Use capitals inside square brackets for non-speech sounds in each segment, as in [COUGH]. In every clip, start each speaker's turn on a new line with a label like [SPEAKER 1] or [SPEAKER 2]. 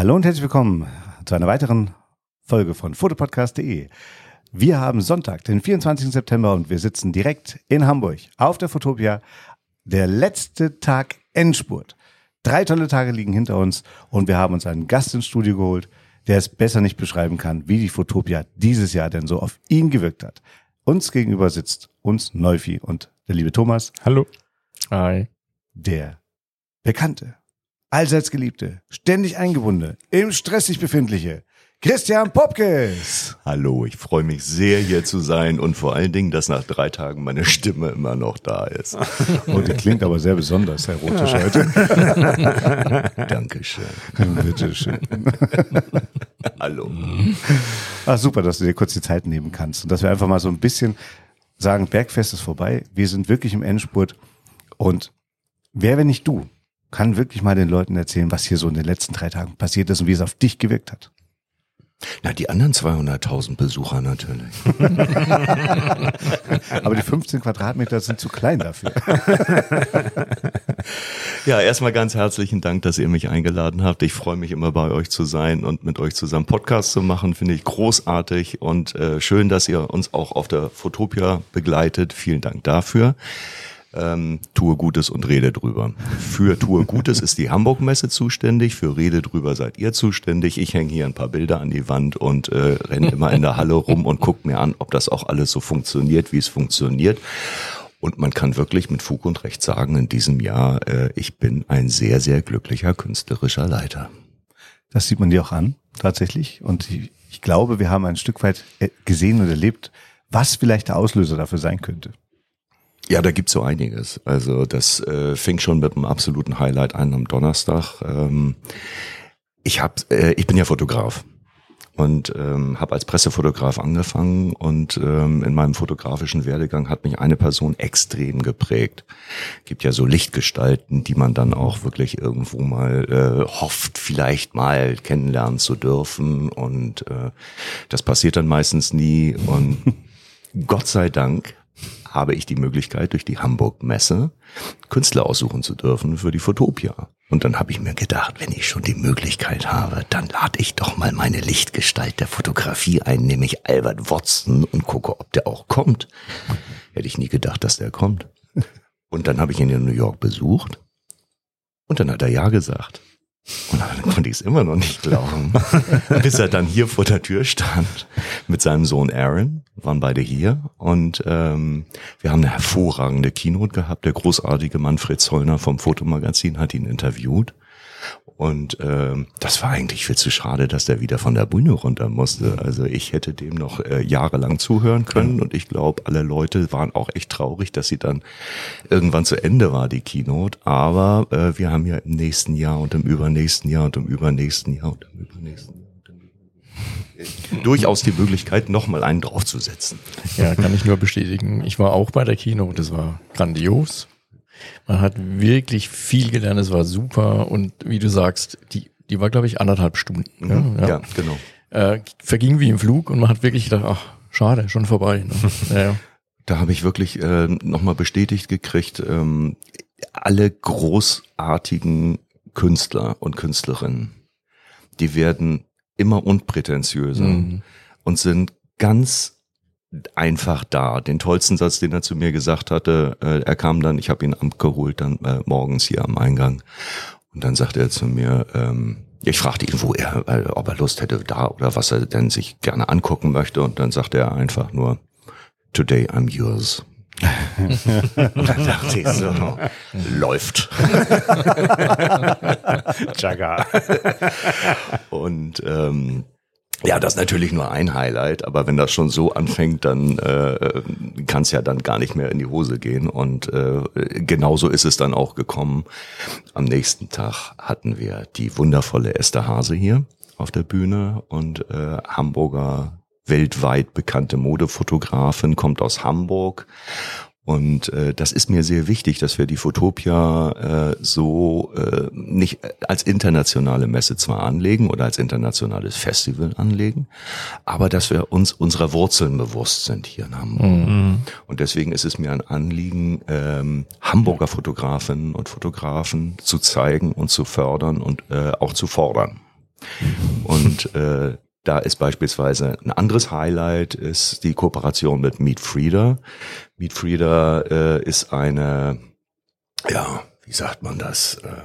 [SPEAKER 1] Hallo und herzlich willkommen zu einer weiteren Folge von fotopodcast.de. Wir haben Sonntag, den 24. September und wir sitzen direkt in Hamburg auf der Fotopia. Der letzte Tag Endspurt. Drei tolle Tage liegen hinter uns und wir haben uns einen Gast ins Studio geholt, der es besser nicht beschreiben kann, wie die Fotopia dieses Jahr denn so auf ihn gewirkt hat. Uns gegenüber sitzt uns Neufi und der liebe Thomas.
[SPEAKER 2] Hallo. Hi.
[SPEAKER 1] Der Bekannte, allseits Geliebte, ständig eingebundene, im Stress sich befindliche, Christian Popkes.
[SPEAKER 3] Hallo, ich freue mich sehr hier zu sein und vor allen Dingen, dass nach drei Tagen meine Stimme immer noch da ist. [LAUGHS]
[SPEAKER 1] Oh, die klingt aber sehr besonders erotisch [LAUGHS] heute.
[SPEAKER 3] Dankeschön.
[SPEAKER 1] Bitteschön.
[SPEAKER 3] Hallo.
[SPEAKER 1] Ah, super, dass du dir kurz die Zeit nehmen kannst und dass wir einfach mal so ein bisschen sagen, Bergfest ist vorbei, wir sind wirklich im Endspurt und wer, wenn nicht du, kann wirklich mal den Leuten erzählen, was hier so in den letzten drei Tagen passiert ist und wie es auf dich gewirkt hat.
[SPEAKER 3] Na, die anderen 200.000 Besucher natürlich. [LAUGHS]
[SPEAKER 1] Aber die 15 Quadratmeter sind zu klein dafür. [LAUGHS]
[SPEAKER 3] Ja, erstmal ganz herzlichen Dank, dass ihr mich eingeladen habt. Ich freue mich immer bei euch zu sein und mit euch zusammen Podcast zu machen. Finde ich großartig und äh, schön, dass ihr uns auch auf der Fotopia begleitet. Vielen Dank dafür. Ähm, tue Gutes und rede drüber. Für Tue Gutes ist die Hamburg-Messe zuständig, für Rede drüber seid ihr zuständig. Ich hänge hier ein paar Bilder an die Wand und äh, renne immer in der Halle rum und gucke mir an, ob das auch alles so funktioniert, wie es funktioniert. Und man kann wirklich mit Fug und Recht sagen, in diesem Jahr, äh, ich bin ein sehr, sehr glücklicher künstlerischer Leiter.
[SPEAKER 1] Das sieht man dir auch an, tatsächlich. Und ich, ich glaube, wir haben ein Stück weit äh, gesehen und erlebt, was vielleicht der Auslöser dafür sein könnte.
[SPEAKER 3] Ja, da gibt's so einiges. Also das äh, fing schon mit einem absoluten Highlight an am Donnerstag. Ähm, ich hab, äh, ich bin ja Fotograf und ähm, habe als Pressefotograf angefangen und ähm, in meinem fotografischen Werdegang hat mich eine Person extrem geprägt. Gibt ja so Lichtgestalten, die man dann auch wirklich irgendwo mal äh, hofft, vielleicht mal kennenlernen zu dürfen und äh, das passiert dann meistens nie und [LAUGHS] Gott sei Dank habe ich die Möglichkeit, durch die Hamburg-Messe Künstler aussuchen zu dürfen für die Fotopia. Und dann habe ich mir gedacht, wenn ich schon die Möglichkeit habe, dann lade ich doch mal meine Lichtgestalt der Fotografie ein, nämlich Albert Watson und gucke, ob der auch kommt. Hätte ich nie gedacht, dass der kommt. Und dann habe ich ihn in New York besucht und dann hat er ja gesagt. Dann konnte ich es immer noch nicht glauben, [LAUGHS] bis er dann hier vor der Tür stand mit seinem Sohn Aaron, waren beide hier. Und ähm, wir haben eine hervorragende Keynote gehabt. Der großartige Manfred Zollner vom Fotomagazin hat ihn interviewt und ähm, das war eigentlich viel zu schade, dass der wieder von der Bühne runter musste. Also ich hätte dem noch äh, jahrelang zuhören können und ich glaube, alle Leute waren auch echt traurig, dass sie dann irgendwann zu Ende war, die Keynote. Aber äh, wir haben ja im nächsten Jahr und im übernächsten Jahr und im übernächsten Jahr und im übernächsten Jahr. durchaus die Möglichkeit, nochmal einen draufzusetzen.
[SPEAKER 2] Ja, kann ich nur bestätigen. Ich war auch bei der Kino, das war grandios. Man hat wirklich viel gelernt, es war super und wie du sagst, die, die war glaube ich anderthalb Stunden.
[SPEAKER 3] Mhm. Ja, ja genau.
[SPEAKER 2] Äh, verging wie im Flug und man hat wirklich gedacht, ach, schade, schon vorbei. Ne? [LAUGHS] Ja, ja.
[SPEAKER 3] Da habe ich wirklich äh, nochmal bestätigt gekriegt, ähm, alle großartigen Künstler und Künstlerinnen, die werden immer unprätentiöser
[SPEAKER 2] Mhm.
[SPEAKER 3] und sind ganz einfach da. Den tollsten Satz, den er zu mir gesagt hatte, äh, er kam dann, ich habe ihn abgeholt, dann äh, morgens hier am Eingang. Und dann sagte er zu mir, ähm, ich fragte ihn, wo er, äh, ob er Lust hätte da oder was er denn sich gerne angucken möchte. Und dann sagte er einfach nur, Today I'm yours. Und dann dachte ich so, läuft.
[SPEAKER 1] Jaga.
[SPEAKER 3] Und ähm, ja, das ist natürlich nur ein Highlight, aber wenn das schon so anfängt, dann äh, kann es ja dann gar nicht mehr in die Hose gehen. Und äh, genauso ist es dann auch gekommen. Am nächsten Tag hatten wir die wundervolle Esther Hase hier auf der Bühne und äh, Hamburger weltweit bekannte Modefotografin, kommt aus Hamburg und äh, das ist mir sehr wichtig, dass wir die Fotopia äh, so äh, nicht als internationale Messe zwar anlegen oder als internationales Festival anlegen, aber dass wir uns unserer Wurzeln bewusst sind hier in Hamburg. Und deswegen ist es mir ein Anliegen, ähm, Hamburger Fotografinnen und Fotografen zu zeigen und zu fördern und äh, auch zu fordern. Und äh, da ist beispielsweise ein anderes Highlight ist die Kooperation mit Meet Frieda. Meet Frieda äh, ist eine, ja, wie sagt man das? Äh,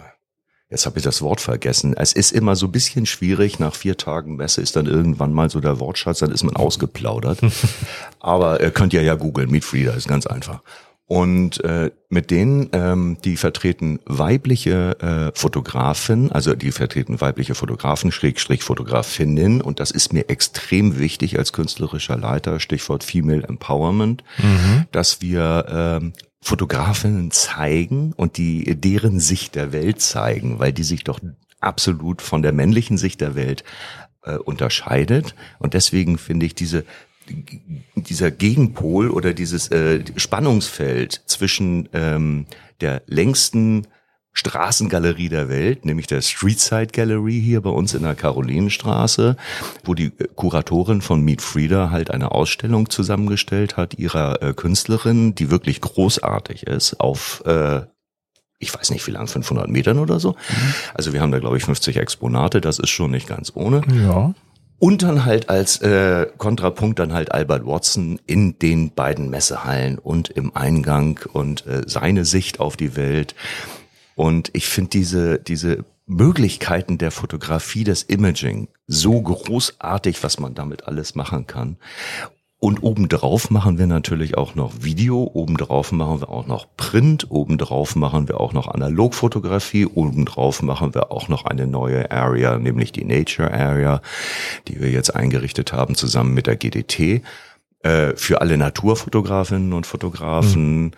[SPEAKER 3] Jetzt habe ich das Wort vergessen. Es ist immer so ein bisschen schwierig. Nach vier Tagen Messe ist dann irgendwann mal so der Wortschatz, dann ist man ausgeplaudert. [LAUGHS] Aber ihr könnt ja ja googeln. Meet Frieda ist ganz einfach. Und äh, mit denen, ähm, die vertreten weibliche äh, Fotografen, also die vertreten weibliche Fotografen, Schrägstrich Fotografinnen. Und das ist mir extrem wichtig als künstlerischer Leiter, Stichwort Female Empowerment, mhm. dass wir ähm, Fotografinnen zeigen und die deren Sicht der Welt zeigen, weil die sich doch absolut von der männlichen Sicht der Welt äh, unterscheidet. Und deswegen finde ich diese dieser Gegenpol oder dieses äh, Spannungsfeld zwischen ähm, der längsten Straßengalerie der Welt, nämlich der Streetside Gallery hier bei uns in der Karolinenstraße, wo die äh, Kuratorin von Meet Frieda halt eine Ausstellung zusammengestellt hat ihrer äh, Künstlerin, die wirklich großartig ist, auf äh, ich weiß nicht wie lang, 500 Metern oder so. Mhm. Also wir haben da glaube ich 50 Exponate, das ist schon nicht ganz ohne.
[SPEAKER 2] Ja.
[SPEAKER 3] Und dann halt als äh, Kontrapunkt dann halt Albert Watson in den beiden Messehallen und im Eingang und äh, seine Sicht auf die Welt. Und ich finde diese, diese Möglichkeiten der Fotografie, des Imaging so großartig, was man damit alles machen kann. Und obendrauf machen wir natürlich auch noch Video, obendrauf machen wir auch noch Print, obendrauf machen wir auch noch Analogfotografie, obendrauf machen wir auch noch eine neue Area, nämlich die Nature Area, die wir jetzt eingerichtet haben zusammen mit der GDT äh, für alle Naturfotografinnen und Fotografen. Mhm.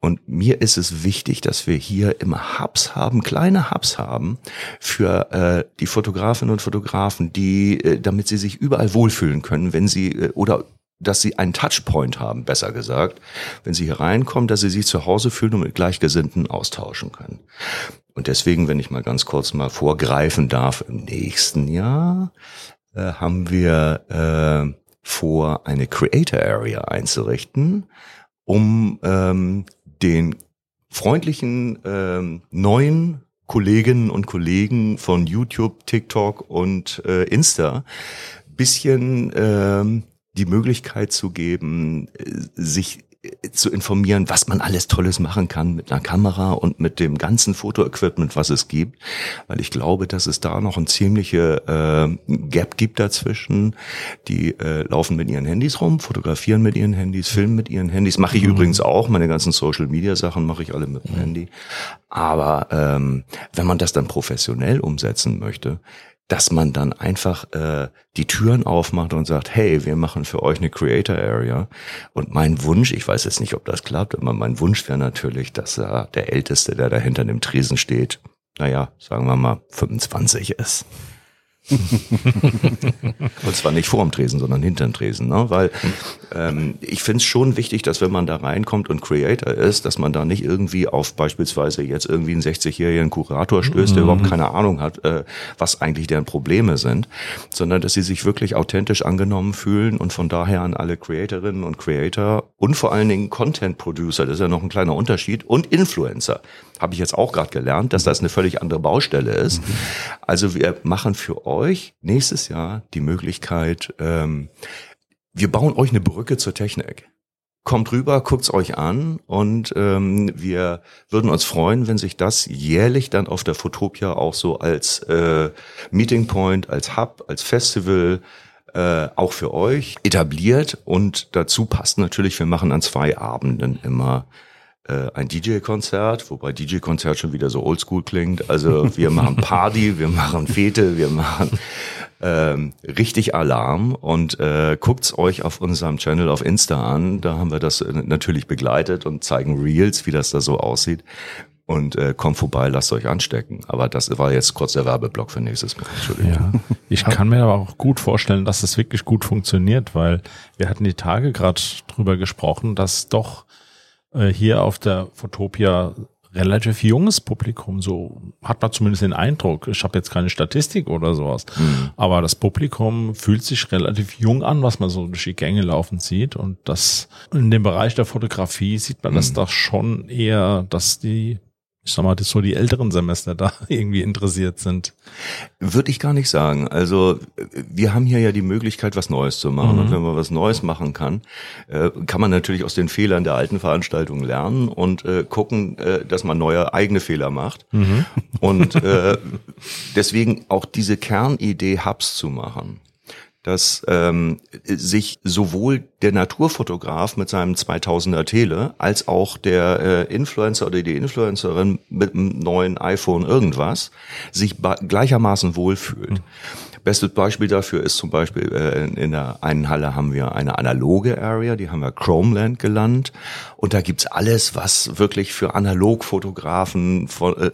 [SPEAKER 3] Und mir ist es wichtig, dass wir hier immer Hubs haben, kleine Hubs haben für äh, die Fotografinnen und Fotografen, die, äh, damit sie sich überall wohlfühlen können, wenn sie äh, oder dass sie einen Touchpoint haben, besser gesagt, wenn sie hier reinkommen, dass sie sich zu Hause fühlen und mit Gleichgesinnten austauschen können. Und deswegen, wenn ich mal ganz kurz mal vorgreifen darf, im nächsten Jahr äh, haben wir äh, vor, eine Creator Area einzurichten, um ähm, den freundlichen ähm, neuen Kolleginnen und Kollegen von YouTube, TikTok und äh, Insta bisschen ähm, die Möglichkeit zu geben, äh, sich äh, zu informieren, was man alles Tolles machen kann mit einer Kamera und mit dem ganzen Fotoequipment, was es gibt, weil ich glaube, dass es da noch ein ziemliche äh, Gap gibt dazwischen. Die äh, laufen mit ihren Handys rum, fotografieren mit ihren Handys, filmen mit ihren Handys. Mache ich mhm. übrigens auch. Meine ganzen Social Media Sachen mache ich alle mit dem mhm. Handy. Aber ähm, wenn man das dann professionell umsetzen möchte, dass man dann einfach äh, die Türen aufmacht und sagt, hey, wir machen für euch eine Creator Area. Und mein Wunsch, ich weiß jetzt nicht, ob das klappt, aber mein Wunsch wäre natürlich, dass äh, der Älteste, der da hinter dem Tresen steht, naja, sagen wir mal 25 ist. [LAUGHS] und zwar nicht vor dem Tresen, sondern hinter dem Tresen, ne? weil ähm, ich finde es schon wichtig, dass wenn man da reinkommt und Creator ist, dass man da nicht irgendwie auf beispielsweise jetzt irgendwie einen 60-jährigen Kurator stößt, der mhm. überhaupt keine Ahnung hat, äh, was eigentlich deren Probleme sind, sondern dass sie sich wirklich authentisch angenommen fühlen und von daher an alle Creatorinnen und Creator und vor allen Dingen Content Producer, das ist ja noch ein kleiner Unterschied, und Influencer habe ich jetzt auch gerade gelernt, dass das eine völlig andere Baustelle ist. Mhm. Also wir machen für euch nächstes Jahr die Möglichkeit, ähm, wir bauen euch eine Brücke zur Technik. Kommt rüber, guckt's euch an und ähm, wir würden uns freuen, wenn sich das jährlich dann auf der Fotopia auch so als äh, Meeting Point, als Hub, als Festival äh, auch für euch etabliert und dazu passt natürlich, wir machen an zwei Abenden immer äh, ein DJ-Konzert, wobei DJ-Konzert schon wieder so oldschool klingt. Also wir machen Party, wir machen Fete, wir machen ähm, richtig Alarm und äh, guckt's euch auf unserem Channel auf Insta an. Da haben wir das äh, natürlich begleitet und zeigen Reels, wie das da so aussieht. Und äh, kommt vorbei, lasst euch anstecken. Aber das war jetzt kurz der Werbeblock für nächstes Mal. Entschuldigung.
[SPEAKER 2] Ja, ich kann mir aber auch gut vorstellen, dass das wirklich gut funktioniert, weil wir hatten die Tage gerade drüber gesprochen, dass doch äh, hier auf der Fotopia relativ junges Publikum, so hat man zumindest den Eindruck. Ich habe jetzt keine Statistik oder sowas, mhm. aber das Publikum fühlt sich relativ jung an, was man so durch die Gänge laufen sieht. Und das in dem Bereich der Fotografie sieht man mhm. das doch schon eher, dass die, ich sag mal, dass so die älteren Semester da [LAUGHS] irgendwie interessiert sind.
[SPEAKER 3] Würde ich gar nicht sagen. Also wir haben hier ja die Möglichkeit, was Neues zu machen. Mhm. Und wenn man was Neues machen kann, äh, kann man natürlich aus den Fehlern der alten Veranstaltung lernen und äh, gucken, äh, dass man neue eigene Fehler macht. Mhm. Und deswegen auch diese Kernidee, Hubs zu machen dass ähm, sich sowohl der Naturfotograf mit seinem 2000er Tele als auch der äh, Influencer oder die Influencerin mit einem neuen iPhone irgendwas sich gleichermaßen wohlfühlt. Mhm. Bestes Beispiel dafür ist zum Beispiel äh, in der einen Halle haben wir eine analoge Area, die haben wir Chromeland gelandet und da gibt's alles, was wirklich für Analogfotografen von, äh,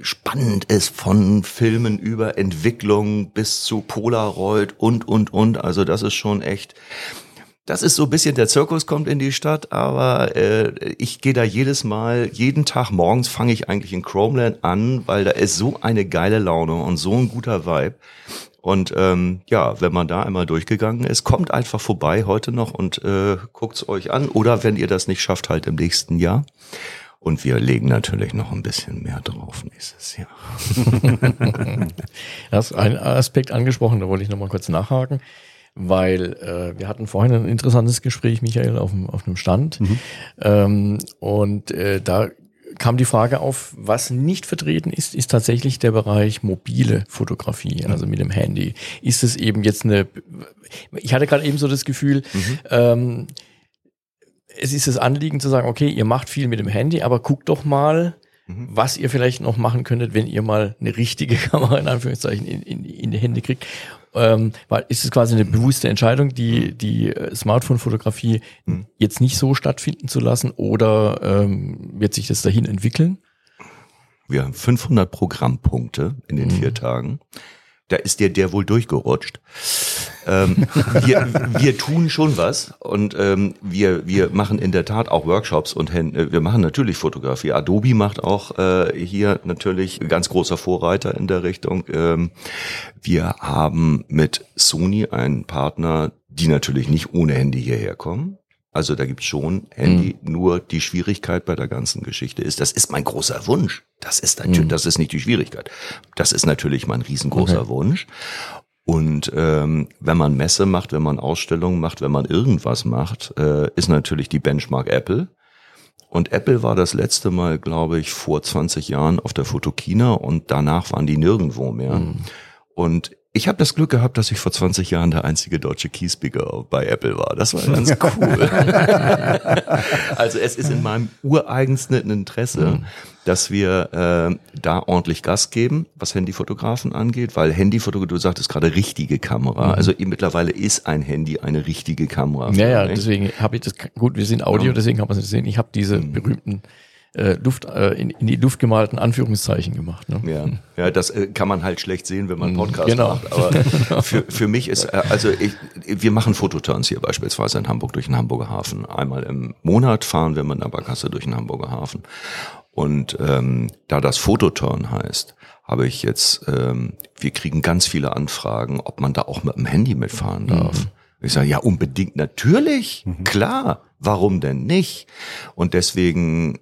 [SPEAKER 3] spannend ist von Filmen über Entwicklung bis zu Polaroid und, und, und. Also das ist schon echt, das ist so ein bisschen, der Zirkus kommt in die Stadt, aber äh, ich gehe da jedes Mal, jeden Tag morgens fange ich eigentlich in Chromeland an, weil da ist so eine geile Laune und so ein guter Vibe. Und ähm, ja, wenn man da einmal durchgegangen ist, kommt einfach vorbei heute noch und äh, guckt's euch an. Oder wenn ihr das nicht schafft, halt im nächsten Jahr. Und wir legen natürlich noch ein bisschen mehr drauf nächstes Jahr.
[SPEAKER 4] du [LAUGHS] hast einen Aspekt angesprochen, da wollte ich nochmal kurz nachhaken, weil äh, wir hatten vorhin ein interessantes Gespräch, Michael, auf, dem, auf einem Stand. Mhm. Ähm, und äh, da kam die Frage auf, was nicht vertreten ist, ist tatsächlich der Bereich mobile Fotografie, also mit dem Handy. Ist es eben jetzt eine, ich hatte gerade eben so das Gefühl, mhm. ähm, es ist das Anliegen zu sagen, okay, ihr macht viel mit dem Handy, aber guckt doch mal, mhm. was ihr vielleicht noch machen könntet, wenn ihr mal eine richtige [LAUGHS] Kamera in Anführungszeichen in, in, in die Hände kriegt. Ähm, weil ist es quasi eine bewusste Entscheidung, die, die äh, Smartphone-Fotografie mhm. jetzt nicht so stattfinden zu lassen oder ähm, wird sich das dahin entwickeln?
[SPEAKER 3] Wir haben 500 Programmpunkte in den mhm. vier Tagen da ist dir der wohl durchgerutscht. Ähm, wir, wir tun schon was und ähm, wir, wir machen in der Tat auch Workshops und äh, wir machen natürlich Fotografie. Adobe macht auch äh, hier natürlich ganz großer Vorreiter in der Richtung. Ähm, wir haben mit Sony einen Partner, die natürlich nicht ohne Handy hierher kommen. Also da gibt's schon Handy. Mhm. Nur die Schwierigkeit bei der ganzen Geschichte ist, das ist mein großer Wunsch. Das ist natürlich, mhm. das ist nicht die Schwierigkeit. Das ist natürlich mein riesengroßer okay. Wunsch. Und ähm, wenn man Messe macht, wenn man Ausstellungen macht, wenn man irgendwas macht, äh, ist natürlich die Benchmark Apple. Und Apple war das letzte Mal, glaube ich, vor 20 Jahren auf der Fotokina und danach waren die nirgendwo mehr. Mhm. Und ich habe das Glück gehabt, dass ich vor 20 Jahren der einzige deutsche Keyspeaker bei Apple war. Das war ganz [LAUGHS] cool. also es ist in meinem ureigensten Interesse, mhm. dass wir äh, da ordentlich Gas geben, was Handyfotografen angeht, weil Handyfotografie, du sagtest gerade richtige Kamera. Mhm. Also mittlerweile ist ein Handy eine richtige Kamera.
[SPEAKER 4] Ja, ja, deswegen habe ich das, gut, wir sind Audio, ja. deswegen kann man es sehen. Ich habe diese mhm. berühmten äh, Luft, äh, in, in die Luft gemalten Anführungszeichen gemacht. Ne?
[SPEAKER 3] Ja, ja das äh, kann man halt schlecht sehen, wenn man mhm, Podcast genau. macht. Aber [LAUGHS] für, für mich ist, äh, also ich, wir machen Fototurns hier beispielsweise in Hamburg durch den Hamburger Hafen. Einmal im Monat fahren wir mit einer Barkasse durch den Hamburger Hafen. Und ähm, da das Fototurn heißt, habe ich jetzt, ähm, wir kriegen ganz viele Anfragen, ob man da auch mit dem Handy mitfahren darf. Mhm. Ich sage, ja, unbedingt, natürlich, mhm. klar, warum denn nicht? Und deswegen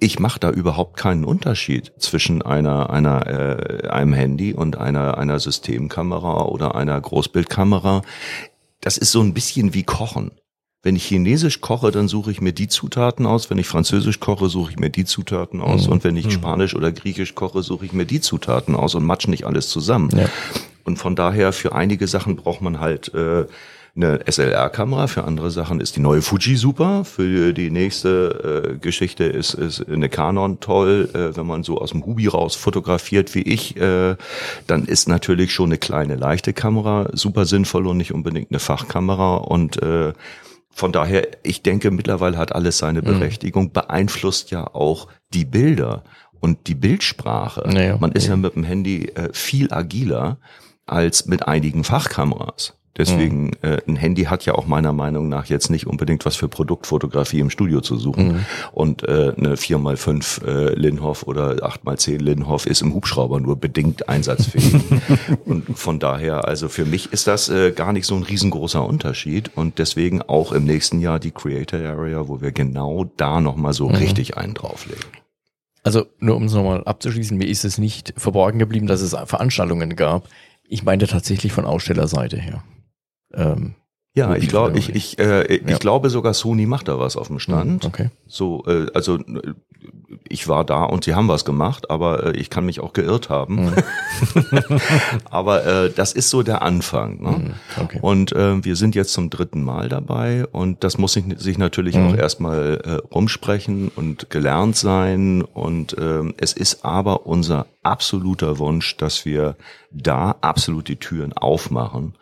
[SPEAKER 3] ich mache da überhaupt keinen Unterschied zwischen einer, einer, äh, einem Handy und einer, einer Systemkamera oder einer Großbildkamera. Das ist so ein bisschen wie Kochen. Wenn ich Chinesisch koche, dann suche ich mir die Zutaten aus. Wenn ich Französisch koche, suche ich mir die Zutaten aus. Mhm. Und wenn ich mhm. Spanisch oder Griechisch koche, suche ich mir die Zutaten aus und matsch nicht alles zusammen. Ja. Und von daher, für einige Sachen braucht man halt äh, eine SLR-Kamera, für andere Sachen ist die neue Fuji super, für die nächste äh, Geschichte ist, ist eine Canon toll, äh, wenn man so aus dem Hubi raus fotografiert wie ich, äh, dann ist natürlich schon eine kleine leichte Kamera super sinnvoll und nicht unbedingt eine Fachkamera und äh, von daher, ich denke, mittlerweile hat alles seine mhm. Berechtigung, mhm. beeinflusst ja auch die Bilder und die Bildsprache. Naja, Man ist ja. ja mit dem Handy äh, viel agiler als mit einigen Fachkameras. Deswegen, mhm. äh, ein Handy hat ja auch meiner Meinung nach jetzt nicht unbedingt was für Produktfotografie im Studio zu suchen. Mhm. Und äh, eine 4x5 äh, Linhoff oder 8x10 Linhoff ist im Hubschrauber nur bedingt einsatzfähig. [LAUGHS] und von daher, also für mich ist das äh, gar nicht so ein riesengroßer Unterschied. Und deswegen auch im nächsten Jahr die Creator Area, wo wir genau da nochmal so mhm. richtig einen drauflegen.
[SPEAKER 4] Also nur um es nochmal abzuschließen, mir ist es nicht verborgen geblieben, dass es Veranstaltungen gab. Ich meinte tatsächlich von Ausstellerseite her. Ähm,
[SPEAKER 3] Ja, ich glaube, ich, ich, äh, ich
[SPEAKER 4] Ja.
[SPEAKER 3] glaube sogar Sony macht da was auf dem Stand.
[SPEAKER 4] Okay.
[SPEAKER 3] So, äh, also äh, ich war da und sie haben was gemacht, aber äh, ich kann mich auch geirrt haben. [LAUGHS] aber äh, das ist so der Anfang. Ne?
[SPEAKER 4] Mhm. Okay.
[SPEAKER 3] Und äh, wir sind jetzt zum dritten Mal dabei und das muss sich, sich natürlich
[SPEAKER 4] Mhm.
[SPEAKER 3] auch erstmal äh, rumsprechen und gelernt sein. Und ähm, es ist aber unser absoluter Wunsch, dass wir da absolut die Türen aufmachen.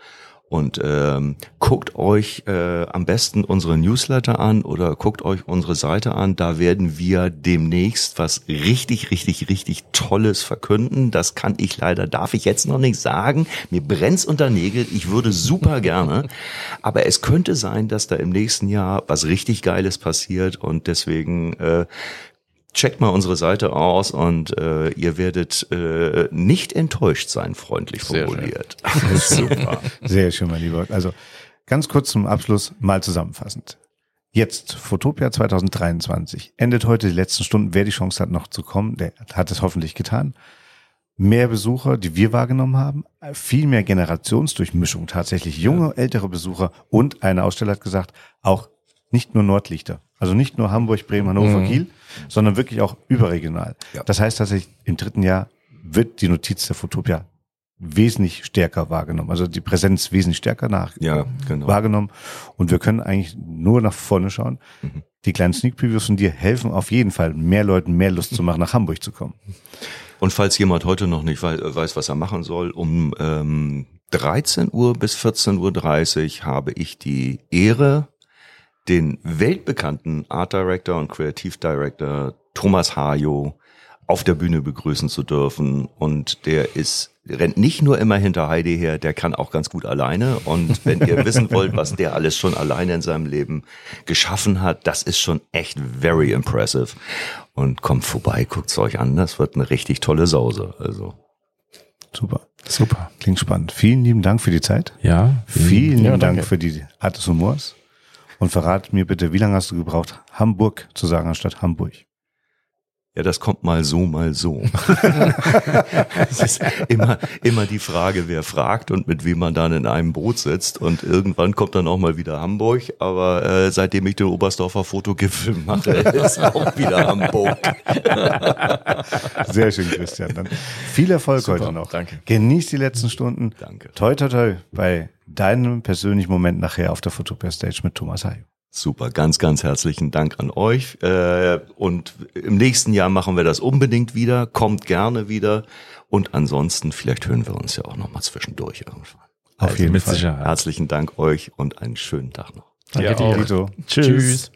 [SPEAKER 3] Und ähm, guckt euch äh, am besten unsere Newsletter an oder guckt euch unsere Seite an. Da werden wir demnächst was richtig, richtig, richtig Tolles verkünden. Das kann ich leider, darf ich jetzt noch nicht sagen. Mir brennt's unter Nägel. Ich würde super gerne. Aber es könnte sein, dass da im nächsten Jahr was richtig Geiles passiert. Und deswegen äh, checkt mal unsere Seite aus und äh, ihr werdet äh, nicht enttäuscht sein, freundlich
[SPEAKER 4] Sehr schön.
[SPEAKER 3] formuliert. [LAUGHS]
[SPEAKER 1] Super. Sehr schön, mein Lieber. Also ganz kurz zum Abschluss mal zusammenfassend. Jetzt, Fotopia 2023, endet heute die letzten Stunden. Wer die Chance hat, noch zu kommen, der hat es hoffentlich getan. Mehr Besucher, die wir wahrgenommen haben, viel mehr Generationsdurchmischung, tatsächlich junge, ältere Besucher und eine Aussteller hat gesagt, auch nicht nur Nordlichter, also nicht nur Hamburg, Bremen, Hannover, Kiel, sondern wirklich auch überregional.
[SPEAKER 3] Ja.
[SPEAKER 1] Das heißt tatsächlich, im dritten Jahr wird die Notiz der Fotopia wesentlich stärker wahrgenommen, also die Präsenz wesentlich stärker nach
[SPEAKER 3] Ja, genau.
[SPEAKER 1] wahrgenommen und wir können eigentlich nur nach vorne schauen.
[SPEAKER 3] Mhm.
[SPEAKER 1] Die kleinen Sneak Previews von dir helfen auf jeden Fall, mehr Leuten mehr Lust zu machen, nach Hamburg zu kommen.
[SPEAKER 3] Und falls jemand heute noch nicht wei- weiß, was er machen soll, um ähm, 13 Uhr bis 14.30 Uhr habe ich die Ehre, den weltbekannten Art Director und Creative Director Thomas Hajo auf der Bühne begrüßen zu dürfen. Und der ist, rennt nicht nur immer hinter Heidi her, der kann auch ganz gut alleine. Und wenn ihr wissen [LAUGHS] wollt, was der alles schon alleine in seinem Leben geschaffen hat, das ist schon echt very impressive. Und kommt vorbei, guckt's euch an, das wird eine richtig tolle Sause. Also.
[SPEAKER 1] Super.
[SPEAKER 2] Super.
[SPEAKER 1] Klingt spannend. Vielen lieben Dank für die Zeit.
[SPEAKER 2] Ja.
[SPEAKER 1] Vielen
[SPEAKER 4] Ja,
[SPEAKER 1] lieben Dank
[SPEAKER 4] danke.
[SPEAKER 1] für die Art des Humors. Und verrat mir bitte, wie lange hast du gebraucht, Hamburg zu sagen anstatt Hamburg?
[SPEAKER 3] Ja, das kommt mal so, mal so. [LAUGHS] es ist immer, immer die Frage, wer fragt und mit wem man dann in einem Boot sitzt. Und irgendwann kommt dann auch mal wieder Hamburg. Aber äh, seitdem ich den Oberstdorfer Fotogipfel mache, [LAUGHS] ist auch wieder Hamburg. [LAUGHS]
[SPEAKER 1] Sehr schön, Christian. Dann viel Erfolg
[SPEAKER 4] Super,
[SPEAKER 1] heute noch.
[SPEAKER 4] danke.
[SPEAKER 1] Genieß die letzten Stunden.
[SPEAKER 3] Danke.
[SPEAKER 1] Toi, toi, toi bei deinem persönlichen Moment nachher auf der Fotopia Stage mit Thomas Hayo.
[SPEAKER 3] Super, ganz, ganz herzlichen Dank an euch. Äh, und im nächsten Jahr machen wir das unbedingt wieder. Kommt gerne wieder. Und ansonsten, vielleicht hören wir uns ja auch noch mal zwischendurch irgendwann.
[SPEAKER 1] Auf jeden
[SPEAKER 2] mit
[SPEAKER 1] Fall.
[SPEAKER 2] Sicherheit.
[SPEAKER 3] Herzlichen Dank euch und einen schönen Tag noch.
[SPEAKER 2] Danke
[SPEAKER 1] Ja,
[SPEAKER 2] dir. Tschüss.
[SPEAKER 4] Tschüss.